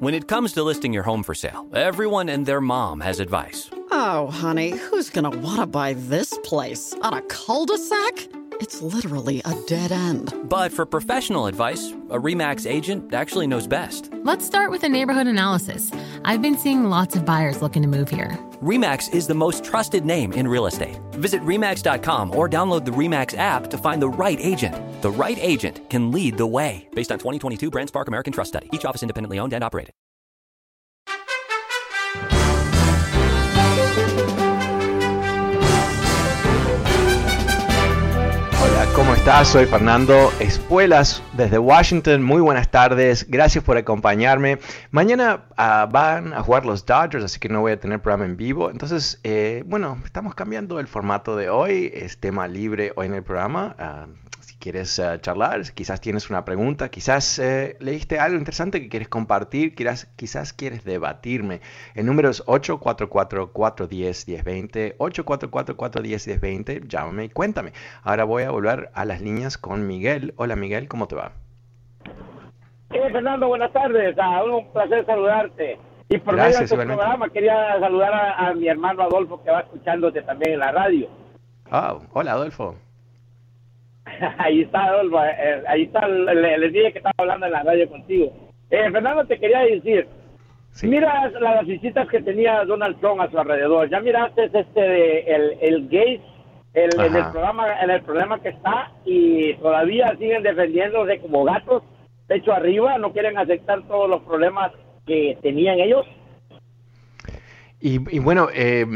When it comes to listing your home for sale, everyone and their mom has advice. Oh, honey, who's going to want to buy this place? On a cul-de-sac? It's literally a dead end. But for professional advice, a REMAX agent actually knows best. Let's start with a neighborhood analysis. I've been seeing lots of buyers looking to move here. REMAX is the most trusted name in real estate. Visit REMAX.com or download the REMAX app to find the right agent. The right agent can lead the way. Based on 2022 BrandSpark American Trust Study. Each office independently owned and operated. ¿Cómo estás? Soy Fernando Espuelas desde Washington. Muy buenas tardes. Gracias por acompañarme. Mañana ah, van a jugar los Dodgers, así que no voy a tener programa en vivo. Entonces, eh, bueno, estamos cambiando el formato de hoy. Es tema libre hoy en el programa. Ah, quieres eh, charlar, quizás tienes una pregunta, quizás eh, leíste algo interesante que quieres compartir, quizás, quizás quieres debatirme. El número es 844-410-1020, 844-410-1020, llámame y cuéntame. Ahora voy a volver a las líneas con Miguel. Hola Miguel, ¿cómo te va? Eh, Fernando, buenas tardes. Ah, un placer saludarte. Y por Gracias, medio de tu programa quería saludar a, a mi hermano Adolfo que va escuchándote también en la radio. Ah, hola Adolfo. ahí está Adolfo, eh, ahí está, le- les dije que estaba hablando en la radio contigo. Eh, Fernando, te quería decir, Sí. mira las visitas que tenía Donald Trump a su alrededor. ¿Ya miraste este de el, el Gates el, en el programa en el problema que está y todavía siguen defendiéndose como gatos pecho arriba, no quieren aceptar todos los problemas que tenían ellos? Y, y bueno, eh,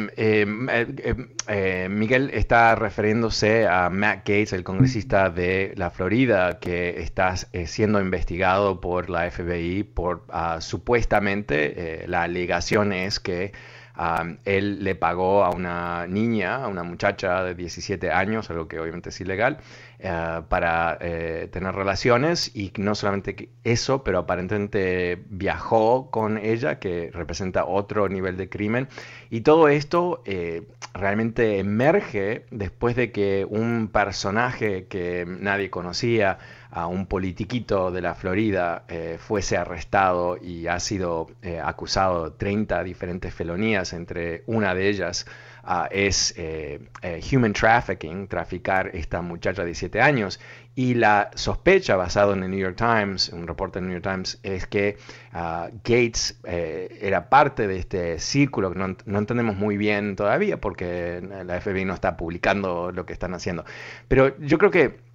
eh, Miguel está refiriéndose a Matt Gates, el congresista de la Florida, que está eh, siendo investigado por la FBI por ah, supuestamente eh, la alegación es que ah, él le pagó a una niña, a una muchacha de 17 años, algo que obviamente es ilegal, eh, para eh, tener relaciones y no solamente eso, pero aparentemente viajó con ella, que representa otro nivel de crimen. Y todo esto eh, realmente emerge después de que un personaje que nadie conocía, a un politiquito de la Florida, fuese arrestado y ha sido acusado de 30 diferentes felonías, entre una de ellas ah, es eh, eh, human trafficking, traficar esta muchacha de 17 años. Y la sospecha, basado en el New York Times, un reporte del New York Times, es que ah, Gates eh, era parte de este círculo que no, no entendemos muy bien todavía porque la FBI no está publicando lo que están haciendo. Pero yo creo que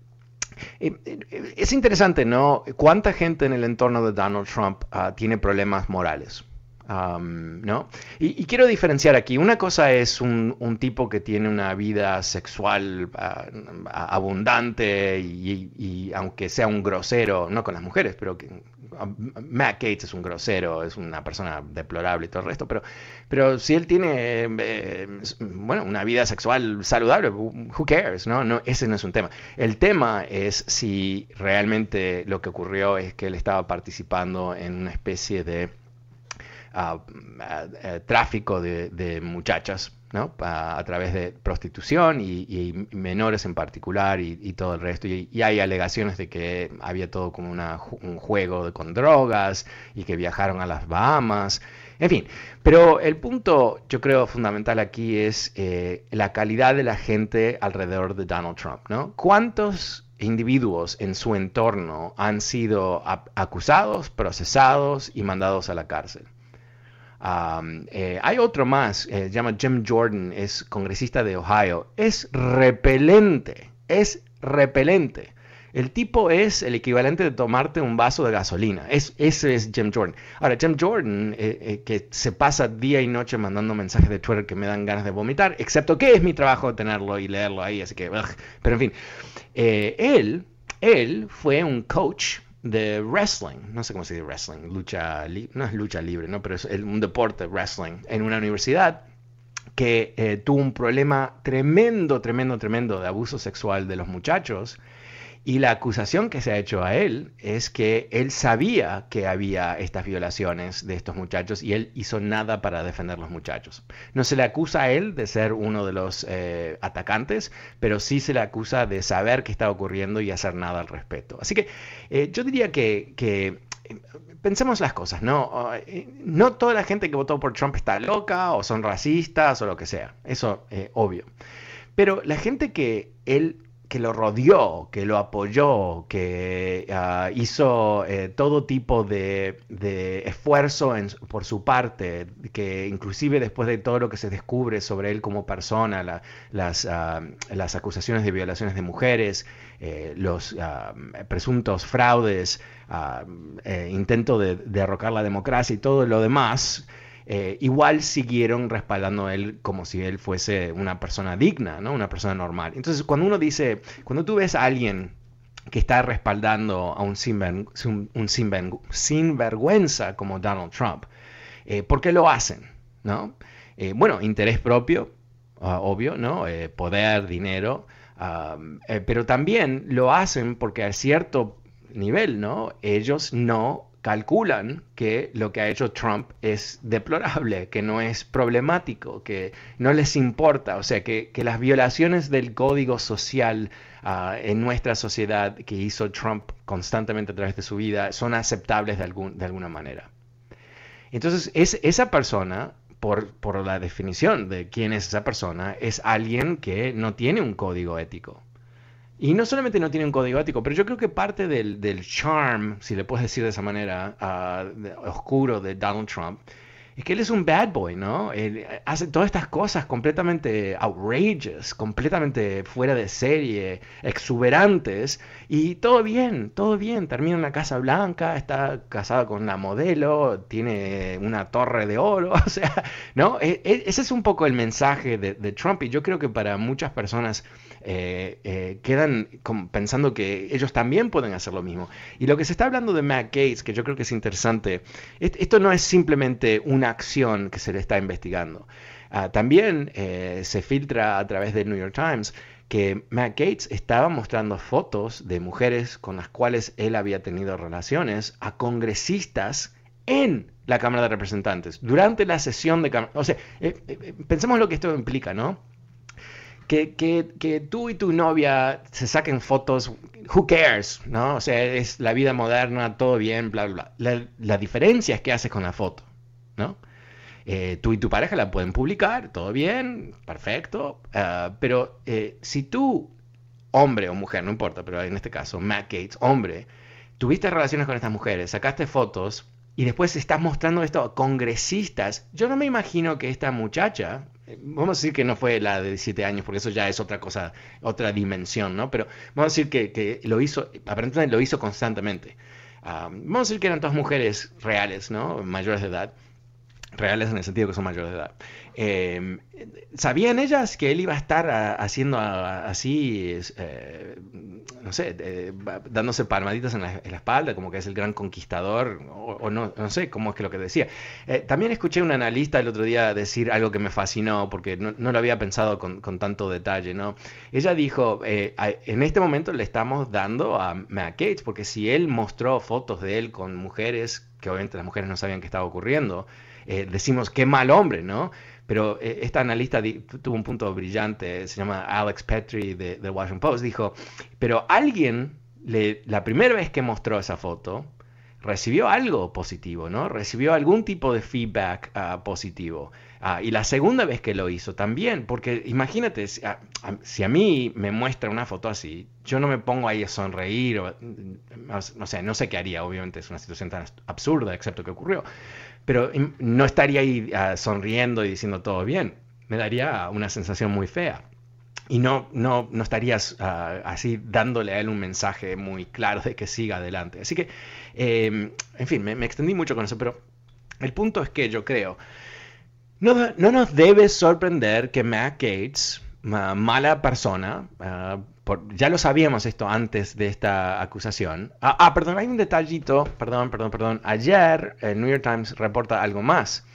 eh, es interesante, ¿no? ¿Cuánta gente en el entorno de Donald Trump ah, tiene problemas morales? Am, ¿no? Y, quiero diferenciar aquí. Una cosa es un, un tipo que tiene una vida sexual ah, abundante y, aunque sea un grosero, no con las mujeres, pero que, ah, Matt Gates es un grosero, es una persona deplorable y todo el resto, pero, pero si él tiene, eh, bueno, una vida sexual saludable, who cares, ¿no? no? Ese no es un tema. El tema es si realmente lo que ocurrió es que él estaba participando en una especie de eh, tráfico de, muchachas, ¿no? A través de prostitución y, menores en particular y, todo el resto. Y, y hay alegaciones de que había todo como una un juego con drogas y que viajaron a las Bahamas. En fin, pero el punto yo creo fundamental aquí es eh, la calidad de la gente alrededor de Donald Trump, ¿no? ¿Cuántos individuos en su entorno han sido acusados, procesados y mandados a la cárcel? Eh, hay otro más, eh, se llama Jim Jordan, es congresista de Ohio. Es repelente, es repelente. El tipo es el equivalente de tomarte un vaso de gasolina. Es, ese es Jim Jordan. Ahora, Jim Jordan, eh, que se pasa día y noche mandando mensajes de Twitter que me dan ganas de vomitar, excepto que es mi trabajo tenerlo y leerlo ahí, así que... Pero en fin, él, él fue un coach de wrestling, no sé cómo se dice wrestling, lucha, no es lucha libre, ¿no? pero es un deporte, wrestling, en una universidad que eh, tuvo un problema tremendo, tremendo, tremendo de abuso sexual de los muchachos y la acusación que se ha hecho a él es que él sabía que había estas violaciones de estos muchachos y él hizo nada para defender a los muchachos. No se le acusa a él de ser uno de los eh, atacantes, pero sí se le acusa de saber qué está ocurriendo y hacer nada al respecto. Así que eh, yo diría que, eh, pensemos las cosas, ¿no? No toda la gente que votó por Trump está loca o son racistas o lo que sea, eso es obvio. Pero la gente que él que lo rodeó, que lo apoyó, que ah, hizo eh, todo tipo de, esfuerzo por su parte, que inclusive después de todo lo que se descubre sobre él como persona, las, ah, las, acusaciones de violaciones de mujeres, eh, los ah, presuntos fraudes, eh, intento de derrocar la democracia y todo lo demás, eh, igual siguieron respaldando a él como si él fuese una persona digna, ¿no? Una persona normal. Entonces, cuando uno dice, cuando tú ves a alguien que está respaldando a un, sinvergüenza como Donald Trump, eh, ¿por qué lo hacen? ¿no? Eh, bueno, interés propio, ah, obvio, ¿no? poder, dinero, pero también lo hacen porque a cierto nivel, ¿no? Ellos no calculan que lo que ha hecho Trump es deplorable, que no es problemático, que no les importa, o sea, que, las violaciones del código social ah, en nuestra sociedad que hizo Trump constantemente a través de su vida son aceptables de, algún, de alguna manera. Entonces, es, esa persona, por, por la definición de quién es esa persona, es alguien que no tiene un código ético. Y no solamente no tiene un código ético, pero yo creo que parte del, del charm, si le puedes decir de esa manera, uh, oscuro de Donald Trump, es que él es un bad boy, ¿no? Él hace todas estas cosas completamente outrageous, completamente fuera de serie, exuberantes, y todo bien, todo bien. Termina en la Casa Blanca, está casado con una modelo, tiene una torre de oro, o sea, ¿no? E, e, ese es un poco el mensaje de, de Trump, y yo creo que para muchas personas eh, eh, quedan pensando que ellos también pueden hacer lo mismo. Y lo que se está hablando de Matt Gates, que yo creo que es interesante, esto no es simplemente una acción que se le está investigando. Ah, también eh, se filtra a través del New York Times que Matt Gates estaba mostrando fotos de mujeres con las cuales él había tenido relaciones a congresistas en la Cámara de Representantes, durante la sesión de... O sea, pensemos lo que esto implica, ¿no? que, tú y tu novia se saquen fotos, who cares, ¿no? O sea, es la vida moderna, todo bien, bla, bla, bla. La, diferencia es qué haces con la foto, ¿no? Eh, tú y tu pareja la pueden publicar, todo bien, perfecto, ah, pero eh, si tú, hombre o mujer, no importa, pero en este caso, Matt Gates, hombre, tuviste relaciones con estas mujeres, sacaste fotos y después estás mostrando esto a congresistas, yo no me imagino que esta muchacha, vamos a decir que no fue la de 17 años, porque eso ya es otra cosa, otra dimensión, ¿no? Pero vamos a decir que, lo hizo, aparentemente lo hizo constantemente. Ah, vamos a decir que eran todas mujeres reales, ¿no? Mayores de edad reales en el sentido que son mayores de edad. Em, ¿Sabían ellas que él iba a estar haciendo así, eh, no sé, dándose palmaditas en la, espalda, como que es el gran conquistador, o, no, no sé cómo es que lo que decía? Eh, también escuché un analista el otro día decir algo que me fascinó, porque no, lo había pensado con, tanto detalle, ¿no? Ella dijo, eh, en este momento le estamos dando a Matt Gates, porque si él mostró fotos de él con mujeres, que obviamente las mujeres no sabían qué estaba ocurriendo, eh, decimos qué mal hombre, ¿no? Pero eh, esta analista tuvo un punto brillante, se llama Alex Petri de, The Washington Post, dijo, pero alguien, la primera vez que mostró esa foto, recibió algo positivo, ¿no? Recibió algún tipo de feedback ah, positivo. Ah, y la segunda vez que lo hizo también, porque imagínate, si a, si a, mí me muestra una foto así, yo no me pongo ahí a sonreír, o, no sé, no sé qué haría, obviamente es una situación tan absurda, excepto que ocurrió, pero no estaría ahí ah, sonriendo y diciendo todo bien. Me daría una sensación muy fea. Y no, no, no estarías ah, así dándole a él un mensaje muy claro de que siga adelante. Así que, em, en fin, me, extendí mucho con eso, pero el punto es que yo creo, no, no nos debe sorprender que Matt Gates mala persona. Ah, ya lo sabíamos esto antes de esta acusación. Ah, ah, perdón, hay un detallito. Perdón, perdón, perdón. Ayer el New York Times reporta algo más.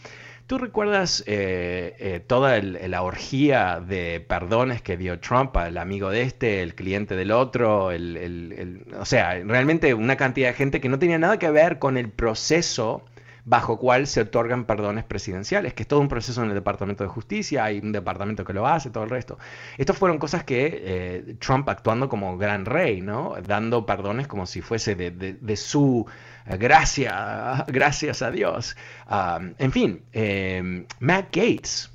¿Tú recuerdas eh, eh, toda la orgía de perdones que dio Trump al amigo de este, el cliente del otro? o sea, realmente una cantidad de gente que no tenía nada que ver con el proceso bajo cual se otorgan perdones presidenciales, que es todo un proceso en el Departamento de Justicia, hay un departamento que lo hace, todo el resto. Estas fueron cosas que eh, Trump actuando como gran rey, ¿no? Dando perdones como si fuese de, su eh, gracia, gracias a Dios. Ah, en fin, eh, Matt Gates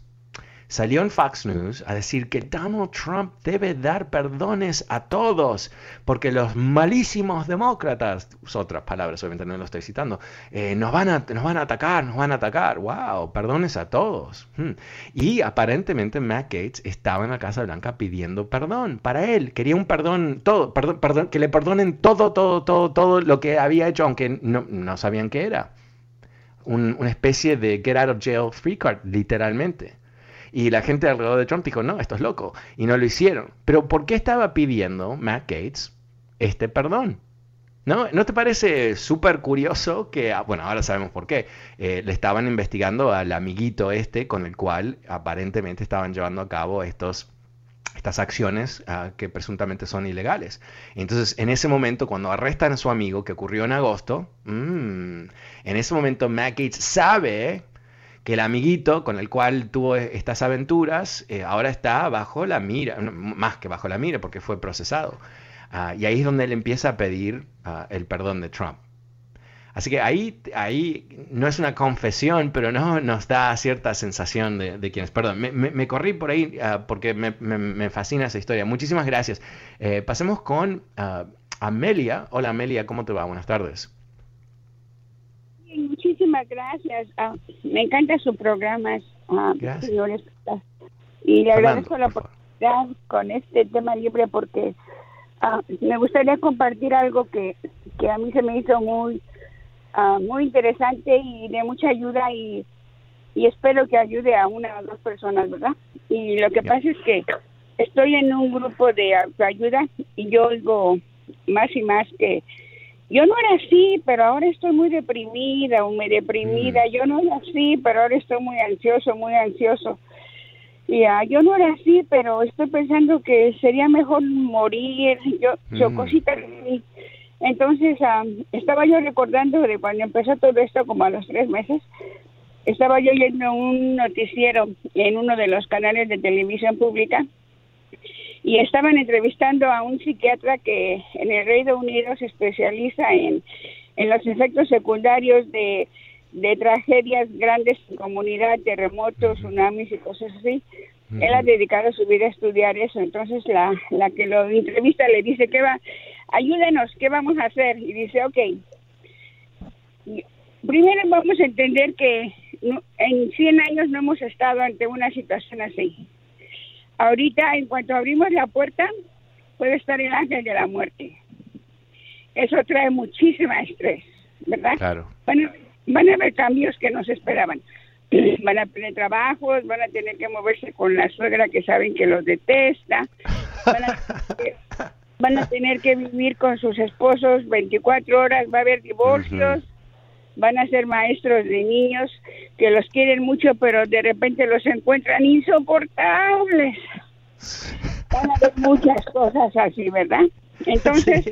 salió en Fox News a decir que Donald Trump debe dar perdones a todos, porque los malísimos demócratas, otras palabras, obviamente no lo estoy citando, eh, nos, van a, nos van a atacar, nos van a atacar. ¡Wow! Perdones a todos. Hmm. Y aparentemente Matt Gates estaba en la Casa Blanca pidiendo perdón para él. Quería un perdón, todo, perdón, perdón, que le perdonen todo, todo, todo, todo lo que había hecho, aunque no, no sabían qué era. una especie de get out of jail free card, literalmente. Y la gente alrededor de Trump dijo, no, esto es loco. Y no lo hicieron. Pero ¿por qué estaba pidiendo Matt Gates este perdón? ¿No, ¿No te parece súper curioso que, ah, bueno, ahora sabemos por qué, eh, le estaban investigando al amiguito este con el cual aparentemente estaban llevando a cabo estos estas acciones ah, que presuntamente son ilegales. Entonces, en ese momento, cuando arrestan a su amigo, que ocurrió en agosto, mm, en ese momento Matt Gates sabe el amiguito con el cual tuvo estas aventuras eh, ahora está bajo la mira, más que bajo la mira porque fue procesado. Ah, y ahí es donde él empieza a pedir ah, el perdón de Trump. Así que ahí, ahí no es una confesión, pero no nos da cierta sensación de, quienes. Perdón, me, corrí por ahí ah, porque me, fascina esa historia. Muchísimas gracias. Eh, pasemos con Amelia. Hola Amelia, ¿cómo te va? Buenas tardes muchísimas gracias. Ah, me encanta su programa, ah, señores. Y le agradezco la oportunidad con este tema libre porque ah, me gustaría compartir algo que, que a mí se me hizo muy muy interesante y de mucha ayuda y, y espero que ayude a una o dos personas, ¿verdad? Y lo que pasa es que estoy en un grupo de ayuda y yo oigo más y más que yo no era así, pero ahora estoy muy deprimida o muy deprimida. Mm. Yo no era así, pero ahora estoy muy ansioso, muy ansioso. Ya, yo no era así, pero estoy pensando que sería mejor morir. Yo, yo mm. cositas así. Entonces, estaba yo recordando de cuando empezó todo esto, como a los tres meses, estaba yo yendo un noticiero en uno de los canales de televisión pública y estaban entrevistando a un psiquiatra que en el Reino Unido se especializa en, los efectos secundarios de, tragedias grandes en comunidad, terremotos, tsunamis y cosas así. Él ha dedicado su vida a estudiar eso. Entonces la, la que lo entrevista le dice, ¿qué va? Ayúdenos, ¿qué vamos a hacer? Y dice, ok, primero vamos a entender que en 100 años no hemos estado ante una situación así. Ahorita, en cuanto abrimos la puerta, puede estar el ángel de la muerte. Eso trae muchísima estrés, ¿verdad? Claro. Bueno, van a haber cambios que no se esperaban. Van a tener trabajos, van a tener que moverse con la suegra que saben que los detesta. Van a, van a tener que vivir con sus esposos 24 horas, va a haber divorcios van a ser maestros de niños que los quieren mucho, pero de repente los encuentran insoportables. Van a haber muchas cosas así, ¿verdad? Entonces,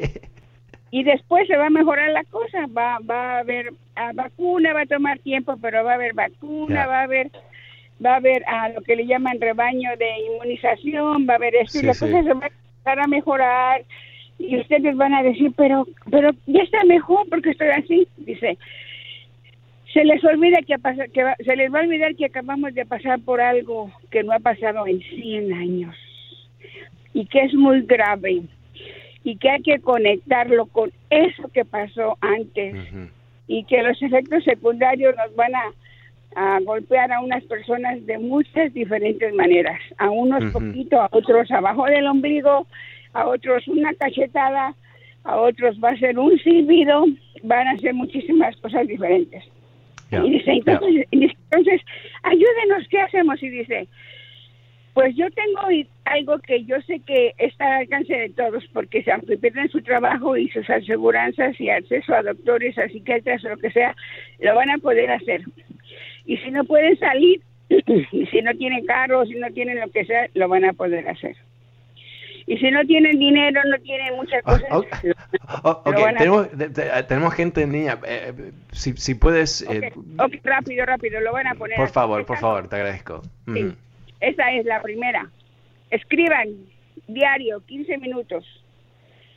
y después se va a mejorar la cosa, va, va a haber a vacuna, va a tomar tiempo, pero va a haber vacuna, va a haber va a haber a lo que le llaman rebaño de inmunización, va a haber esto y la cosa se va a empezar a mejorar y ustedes van a decir, pero pero ya está mejor porque estoy así, dice se les olvida que, que se les va a olvidar que acabamos de pasar por algo que no ha pasado en 100 años y que es muy grave y que hay que conectarlo con eso que pasó antes y que los efectos secundarios nos van a, golpear a unas personas de muchas diferentes maneras, a unos poquito, a otros abajo del ombligo, a otros una cachetada, a otros va a ser un silbido, van a ser muchísimas cosas diferentes. Y dice, entonces, entonces, ayúdenos, ¿qué hacemos? Y dice, Pues yo tengo algo que yo sé que está al alcance de todos, porque aunque pierden su trabajo y sus aseguranzas y acceso a doctores, a psiquiatras o lo que sea, lo van a poder hacer. Y si no pueden salir, si no tienen carro, si no tienen lo que sea, lo van a poder hacer. Y si no tienen dinero, no tienen muchas Ah, cosas, ok. lo- ok, lo van a tenemos, tenemos gente en línea. Eh, si, si puedes, eh, Ok, ok, rápido, rápido, lo van a poner. por favor, por favor, te agradezco. Sí, Ujú. esa es la primera. Escriban diario, 15 minutos.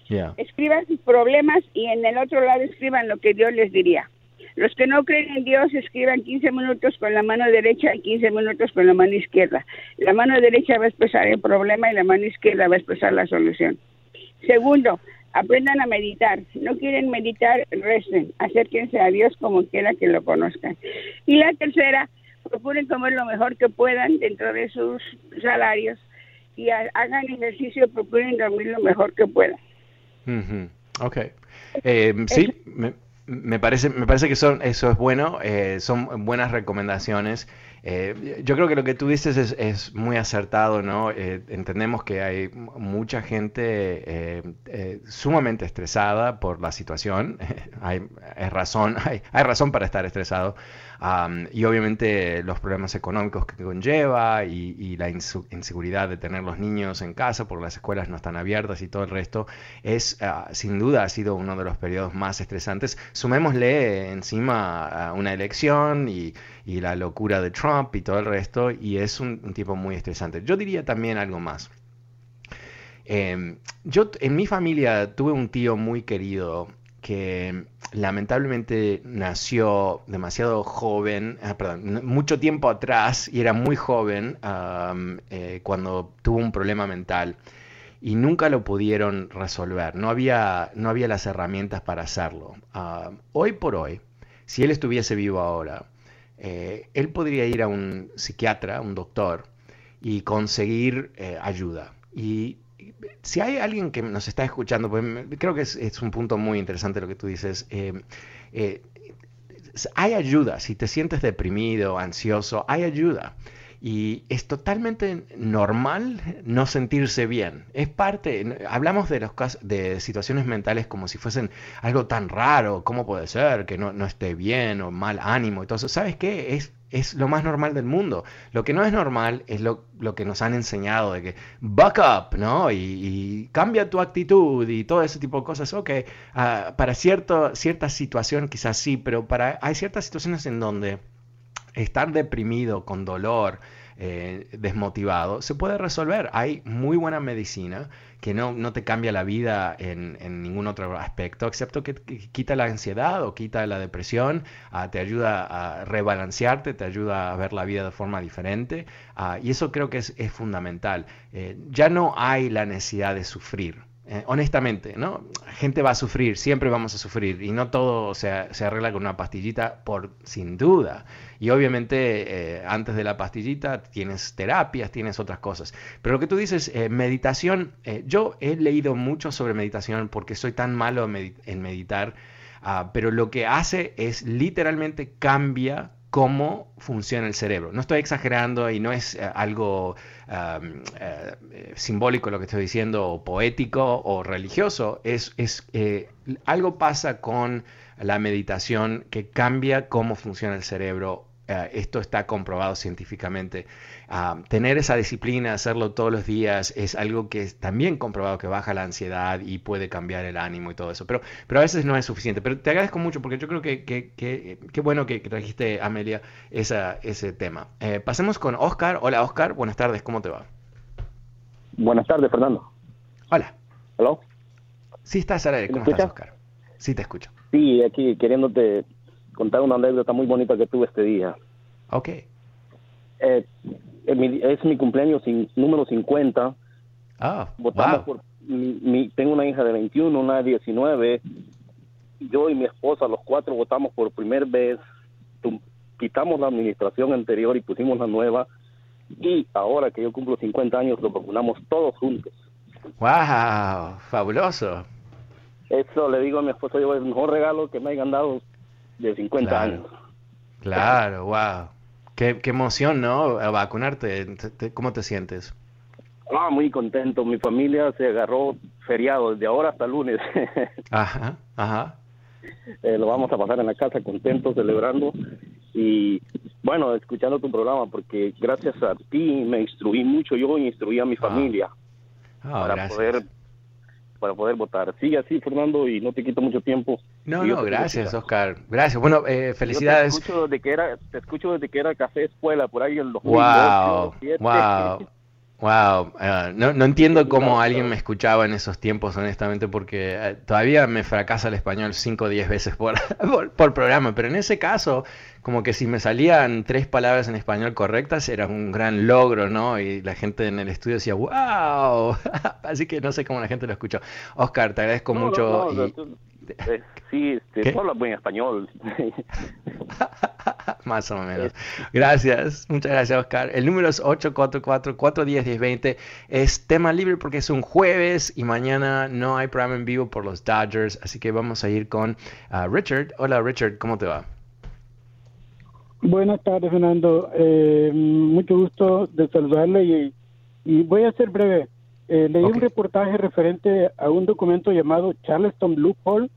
Ya. Escriban sus problemas y en el otro lado escriban lo que Dios les diría. Los que no creen en Dios escriban 15 minutos con la mano derecha y 15 minutos con la mano izquierda. La mano derecha va a expresar el problema y la mano izquierda va a expresar la solución. Segundo, aprendan a meditar. No quieren meditar, recen. Acérquense a Dios como quiera que lo conozcan. Y la tercera, procuren comer lo mejor que puedan dentro de sus salarios y ha- hagan ejercicio, procuren dormir lo mejor que puedan. Ok. Eh, sí, me, me parece, me parece que son, eso es bueno, eh, son buenas recomendaciones. Eh, yo creo que lo que tú dices es, muy acertado, ¿no? Eh, entendemos que hay mucha gente sumamente estresada por la situación. hay, hay razón, hay, hay razón para estar estresado. Y obviamente los problemas económicos que conlleva y, la inseguridad de tener los niños en casa porque las escuelas no están abiertas y todo el resto es ah, sin duda ha sido uno de los periodos más estresantes. Sumémosle encima una elección y, y la locura de Trump y todo el resto y es un, un tipo muy estresante. Yo diría también algo más. Eh, yo en mi familia tuve un tío muy querido que lamentablemente nació demasiado joven, ah, mucho tiempo atrás y era muy joven eh, cuando tuvo un problema mental y nunca lo pudieron resolver. No había, no había las herramientas para hacerlo. Ah, hoy por hoy, si él estuviese vivo ahora, eh, él podría ir a un psiquiatra, un doctor, y conseguir eh, ayuda. Y si hay alguien que nos está escuchando, pues creo que es, es un punto muy interesante lo que tú dices. eh, eh, hay ayuda, si te sientes deprimido, ansioso, hay ayuda. Y es totalmente normal no sentirse bien. Es parte, hablamos de los casos, de situaciones mentales como si fuesen algo tan raro, ¿cómo puede ser que no, no esté bien o mal ánimo y todo eso? ¿Sabes qué? Es, es lo más normal del mundo. Lo que no es normal es lo, lo que nos han enseñado de que buck up, ¿no? Y, y cambia tu actitud y todo ese tipo de cosas. Ok, ah, para cierto, cierta situación quizás sí, pero para, hay ciertas situaciones en donde estar deprimido, con dolor, eh, desmotivado, se puede resolver. Hay muy buena medicina que no, no te cambia la vida en, en ningún otro aspecto, excepto que, quita la ansiedad o quita la depresión, ah, te ayuda a rebalancearte, te ayuda a ver la vida de forma diferente, ah, y eso creo que es, es fundamental. Eh, ya no hay la necesidad de sufrir. Eh, honestamente, ¿no? Gente va a sufrir, siempre vamos a sufrir y no todo se, se arregla con una pastillita, por sin duda. Y obviamente eh, antes de la pastillita tienes terapias, tienes otras cosas. Pero lo que tú dices, eh, meditación, yo he leído mucho sobre meditación porque soy tan malo en meditar, ah, pero lo que hace es literalmente cambia cómo funciona el cerebro. No estoy exagerando y no es eh, algo eh, simbólico lo que estoy diciendo, o poético o religioso. Es, es eh, algo pasa con la meditación que cambia cómo funciona el cerebro. Eh, esto está comprobado científicamente. Ah, tener esa disciplina, hacerlo todos los días, es algo que es también comprobado que baja la ansiedad y puede cambiar el ánimo y todo eso. Pero, pero a veces no es suficiente. Pero te agradezco mucho porque yo creo que que- que- qué bueno que, que trajiste, Amelia, esa, ese tema. Eh, pasemos con Oscar. Hola, Oscar. Buenas tardes. ¿Cómo te va? Buenas tardes, Fernando. Hola. ¿Hello? Sí, estás al aire. ¿Me ¿Cómo estás? Oscar? Sí, te escucho. Sí, aquí queriéndote contar una anécdota muy bonita que tuve este día. Ok. Eh, es, mi, es mi cumpleaños sin, número 50. Ah, Votamos wow. por mi, mi- tengo una hija de 21, una de 19. Yo y mi esposa, los cuatro, votamos por primera vez. Tu- Quitamos la administración anterior y pusimos la nueva. Y ahora que yo cumplo 50 años, lo vacunamos todos juntos. Wow, fabuloso. Eso le digo a mi esposa, yo, es el mejor regalo que me hayan dado de 50 Claro. años. Claro, wow. Qué, qué emoción, ¿no? A vacunarte. Te- te- ¿Cómo te sientes? Ah, muy contento. Mi familia se agarró feriado desde ahora hasta lunes. Ajá, ajá. Eh, lo vamos a pasar en la casa contentos, celebrando. Y bueno, escuchando tu programa, porque gracias a ti me instruí mucho yo y instruí a mi familia Ah, para gracias. poder para poder votar. Sigue así, Fernando, y no te quito mucho tiempo. No, no, te gracias. Oscar. Gracias. Bueno, eh, Yo felicidades. Te escucho desde que era, te escucho desde que era Café Escuela, por ahí en 2008, Wow, 2007. wow, wow. No, no entiendo cómo alguien me escuchaba en esos tiempos, honestamente, porque eh, todavía me fracasa el español 5 o 10 veces por, por, por programa, pero en ese caso, como que si me salían tres palabras en español correctas, era un gran logro, ¿no? Y la gente en el estudio decía, wow. Así que no sé cómo la gente lo escuchó. Oscar, te agradezco No, mucho. no, y- eh, sí, este, buen español. Más o menos. Gracias, muchas gracias Oscar. El número es 844-410-1020. Es tema libre porque es un jueves y mañana no hay programa en vivo por los Dodgers, así que vamos a ir con ah, Richard. Hola Richard, ¿cómo te va? Buenas tardes, Fernando. Eh, mucho gusto de saludarle y, y voy a ser breve. Eh, leí un reportaje referente a un documento llamado Charleston Loophole.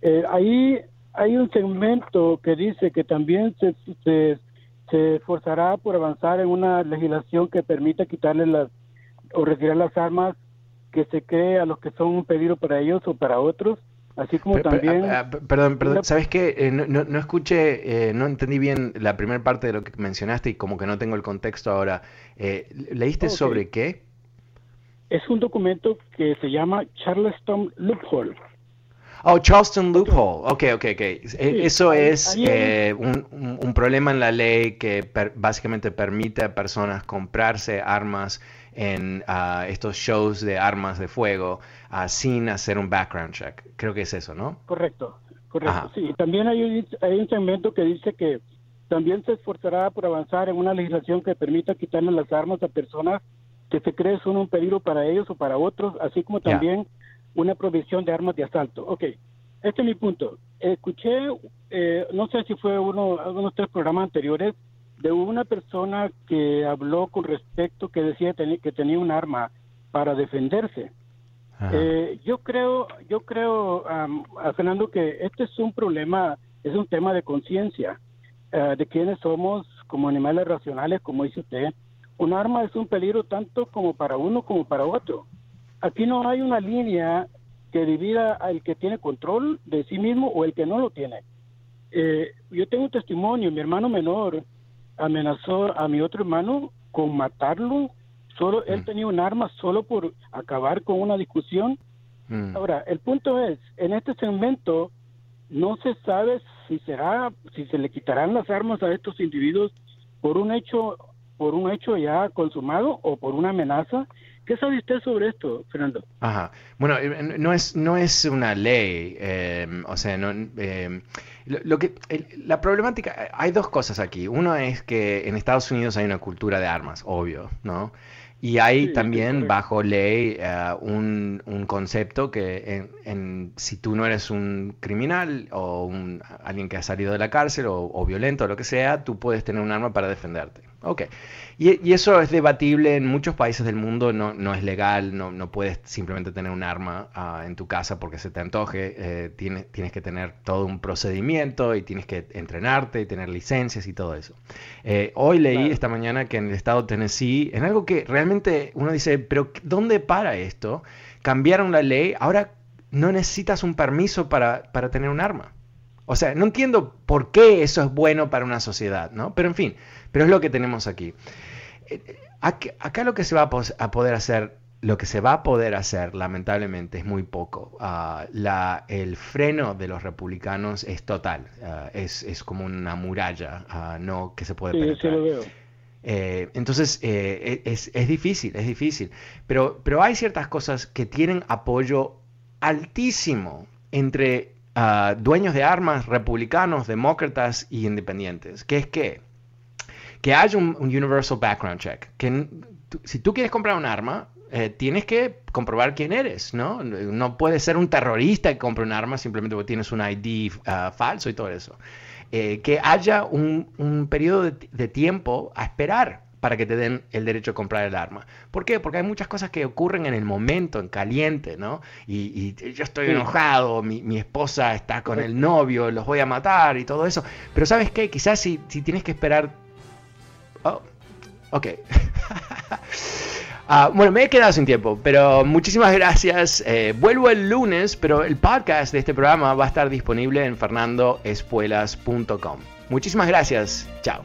Eh, ahí hay un segmento que dice que también se, se, se esforzará por avanzar en una legislación que permita quitarle las o retirar las armas que se cree a los que son un peligro para ellos o para otros, así como también... ah, ah, perdón, perdón, ¿sabes qué? Eh, no, no- no escuché, eh, no entendí bien la primera parte de lo que mencionaste y como que no tengo el contexto ahora. Eh, ¿leíste Ok. sobre qué? Es un documento que se llama Charleston Loophole. Oh, Charleston Loophole. Ok, ok, ok. Eso es eh, un, un- problema en la ley que per- básicamente permite a personas comprarse armas en ah, estos shows de armas de fuego ah, sin hacer un background check. Creo que es eso, ¿no? Correcto, correcto. Ajá. Sí, también hay un, hay un segmento que dice que también se esforzará por avanzar en una legislación que permita quitarle las armas a personas que se creen son un peligro para ellos o para otros, así como también una provisión de armas de asalto. Ok, este es mi punto. Escuché, eh, no sé si fue uno, algunos tres programas anteriores, de una persona que habló con respecto que decía que tenía un arma para defenderse. Eh, yo creo, yo creo, a Fernando, que este es un problema, es un tema de conciencia eh, de quienes somos como animales racionales, como dice usted. Un arma es un peligro tanto como para uno como para otro. Aquí no hay una línea que divida al que tiene control de sí mismo o el que no lo tiene. Eh, yo tengo un testimonio, mi hermano menor amenazó a mi otro hermano con matarlo. Solo él Mm. tenía un arma solo por acabar con una discusión. Mm. Ahora, el punto es, en este segmento no se sabe si será, si se le quitarán las armas a estos individuos por un hecho, por un hecho ya consumado o por una amenaza. ¿Qué sabe usted sobre esto, Fernando? Ajá. Bueno, eh, no es, no es una ley, eh, o sea, no, eh, lo, lo que, la problemática, hay dos cosas aquí. Uno es que en Estados Unidos hay una cultura de armas, obvio, ¿no? Y hay Sí, también bajo ley eh, un, un concepto que en, en- si tú no eres un criminal o un, alguien que ha salido de la cárcel o, o violento o lo que sea, tú puedes tener un arma para defenderte. Ok. Y, y eso es debatible en muchos países del mundo, no, no es legal, no, no puedes simplemente tener un arma ah, en tu casa porque se te antoje, eh, tienes, tienes que tener todo un procedimiento y tienes que entrenarte y tener licencias y todo eso. Eh, hoy leí Claro. esta mañana que en el estado de Tennessee, en algo que realmente uno dice, pero ¿dónde para esto? Cambiaron la ley, ahora no necesitas un permiso para, para tener un arma. O sea, no entiendo por qué eso es bueno para una sociedad, ¿no? Pero en fin, pero es lo que tenemos aquí. Eh, eh, ac- Acá lo que se va a, poder hacer, lo que se va a poder hacer, lamentablemente, es muy poco. Ah, la, el freno de los republicanos es total, ah, es, es como una muralla, ah, no que se puede Sí, sí penetrar. lo veo. Eh, entonces eh, es, es difícil, es difícil. Pero, pero hay ciertas cosas que tienen apoyo altísimo entre ah, dueños de armas, republicanos, demócratas y independientes. Que es que, que haya un, un universal background check. Que si tú quieres comprar un arma, eh, tienes que comprobar quién eres, ¿no? No puedes ser un terrorista que compre un arma simplemente porque tienes un ID ah, falso y todo eso. eh, que haya un, un periodo de, de tiempo a esperar para que te den el derecho a comprar el arma. ¿Por qué? Porque hay muchas cosas que ocurren en el momento, en caliente, ¿no? Y, y yo estoy enojado, mi, mi, esposa está con el novio, los voy a matar y todo eso. Pero ¿sabes qué? Quizás si, si tienes que esperar... Oh, ok. Uh, bueno, me he quedado sin tiempo, pero muchísimas gracias. Eh, vuelvo el lunes, pero el podcast de este programa va a estar disponible en fernandoespuelas.com. Muchísimas gracias. Chao.